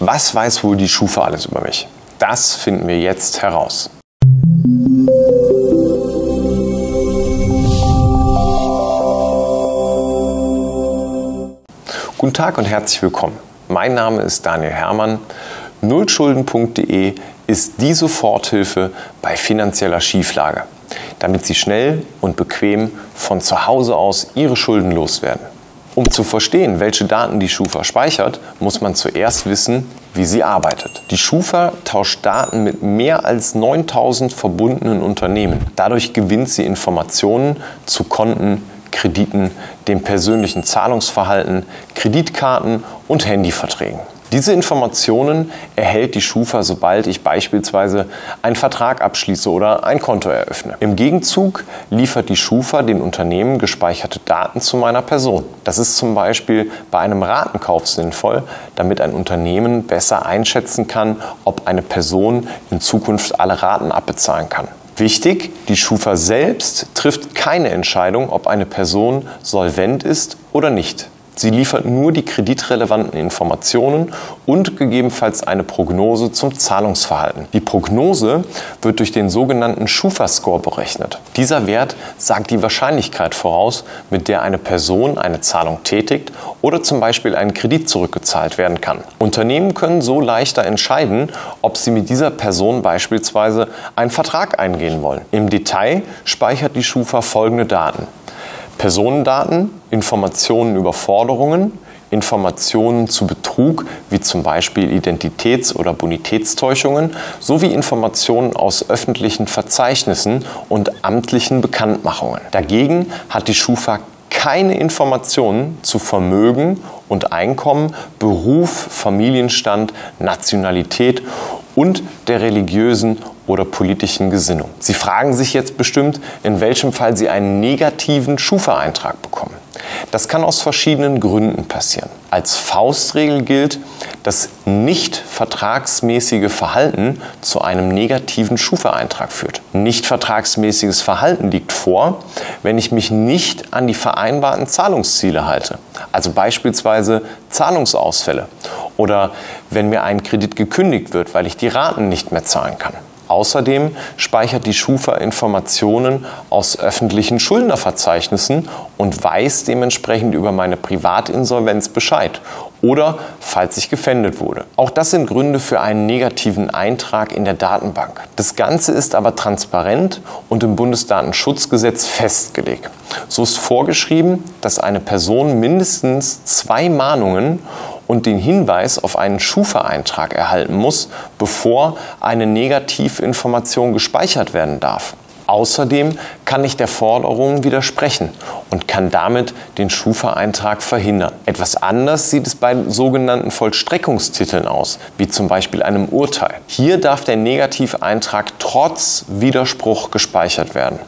Was weiß wohl die Schufa alles über mich? Das finden wir jetzt heraus. Guten Tag und herzlich willkommen. Mein Name ist Daniel Hermann. Nullschulden.de ist die Soforthilfe bei finanzieller Schieflage, damit Sie schnell und bequem von zu Hause aus Ihre Schulden loswerden. Um zu verstehen, welche Daten die Schufa speichert, muss man zuerst wissen, wie sie arbeitet. Die Schufa tauscht Daten mit mehr als 9000 verbundenen Unternehmen. Dadurch gewinnt sie Informationen zu Konten, Krediten, dem persönlichen Zahlungsverhalten, Kreditkarten und Handyverträgen. Diese Informationen erhält die Schufa, sobald ich beispielsweise einen Vertrag abschließe oder ein Konto eröffne. Im Gegenzug liefert die Schufa den Unternehmen gespeicherte Daten zu meiner Person. Das ist zum Beispiel bei einem Ratenkauf sinnvoll, damit ein Unternehmen besser einschätzen kann, ob eine Person in Zukunft alle Raten abbezahlen kann. Wichtig, die Schufa selbst trifft keine Entscheidung, ob eine Person solvent ist oder nicht. Sie liefert nur die kreditrelevanten Informationen und gegebenenfalls eine Prognose zum Zahlungsverhalten. Die Prognose wird durch den sogenannten Schufa-Score berechnet. Dieser Wert sagt die Wahrscheinlichkeit voraus, mit der eine Person eine Zahlung tätigt oder zum Beispiel einen Kredit zurückgezahlt werden kann. Unternehmen können so leichter entscheiden, ob sie mit dieser Person beispielsweise einen Vertrag eingehen wollen. Im Detail speichert die Schufa folgende Daten. Personendaten, Informationen über Forderungen, Informationen zu Betrug, wie zum Beispiel Identitäts- oder Bonitätstäuschungen, sowie Informationen aus öffentlichen Verzeichnissen und amtlichen Bekanntmachungen. Dagegen hat die Schufa keine Informationen zu Vermögen und Einkommen, Beruf, Familienstand, Nationalität und der religiösen oder politischen Gesinnung. Sie fragen sich jetzt bestimmt, in welchem Fall Sie einen negativen Schufa-Eintrag bekommen. Das kann aus verschiedenen Gründen passieren. Als Faustregel gilt, dass nicht vertragsmäßige Verhalten zu einem negativen Schufa-Eintrag führt. Nicht vertragsmäßiges Verhalten liegt vor, wenn ich mich nicht an die vereinbarten Zahlungsziele halte. Also beispielsweise Zahlungsausfälle oder wenn mir ein Kredit gekündigt wird, weil ich die Raten nicht mehr zahlen kann. Außerdem speichert die Schufa Informationen aus öffentlichen Schuldnerverzeichnissen und weiß dementsprechend über meine Privatinsolvenz Bescheid oder falls ich gefändet wurde. Auch das sind Gründe für einen negativen Eintrag in der Datenbank. Das Ganze ist aber transparent und im Bundesdatenschutzgesetz festgelegt. So ist vorgeschrieben, dass eine Person mindestens zwei Mahnungen und den Hinweis auf einen Schufa-Eintrag erhalten muss, bevor eine Negativinformation gespeichert werden darf. Außerdem kann ich der Forderung widersprechen und kann damit den Schufa-Eintrag verhindern. Etwas anders sieht es bei sogenannten Vollstreckungstiteln aus, wie zum Beispiel einem Urteil. Hier darf der Negativeintrag trotz Widerspruch gespeichert werden.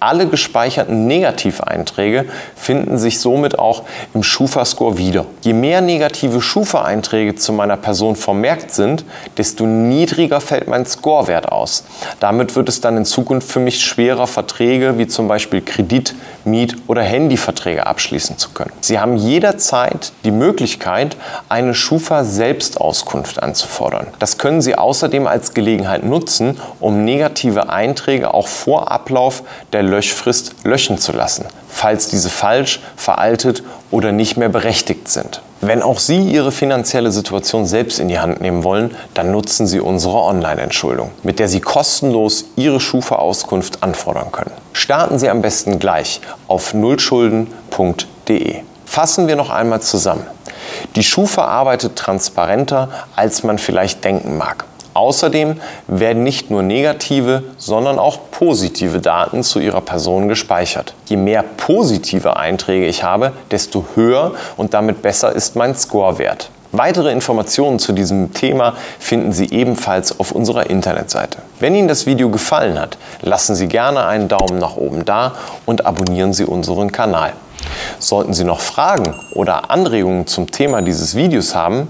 Alle gespeicherten Negativeinträge finden sich somit auch im Schufa-Score wieder. Je mehr negative Schufa-Einträge zu meiner Person vermerkt sind, desto niedriger fällt mein Scorewert aus. Damit wird es dann in Zukunft für mich schwerer Verträge wie zum Beispiel Kredit, Miet- oder Handyverträge abschließen zu können. Sie haben jederzeit die Möglichkeit, eine Schufa-Selbstauskunft anzufordern. Das können Sie außerdem als Gelegenheit nutzen, um negative Einträge auch vor Ablauf der Löschfrist löschen zu lassen, falls diese falsch, veraltet oder nicht mehr berechtigt sind. Wenn auch Sie Ihre finanzielle Situation selbst in die Hand nehmen wollen, dann nutzen Sie unsere Online-Entschuldung, mit der Sie kostenlos Ihre Schufa-Auskunft anfordern können. Starten Sie am besten gleich auf nullschulden.de. Fassen wir noch einmal zusammen. Die Schufa arbeitet transparenter, als man vielleicht denken mag. Außerdem werden nicht nur negative, sondern auch positive Daten zu Ihrer Person gespeichert. Je mehr positive Einträge ich habe, desto höher und damit besser ist mein Scorewert. Weitere Informationen zu diesem Thema finden Sie ebenfalls auf unserer Internetseite. Wenn Ihnen das Video gefallen hat, lassen Sie gerne einen Daumen nach oben da und abonnieren Sie unseren Kanal. Sollten Sie noch Fragen oder Anregungen zum Thema dieses Videos haben,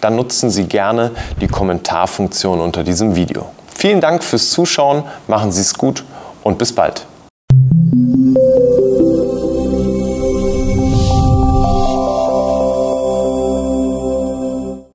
dann nutzen Sie gerne die Kommentarfunktion unter diesem Video. Vielen Dank fürs Zuschauen, machen Sie es gut und bis bald.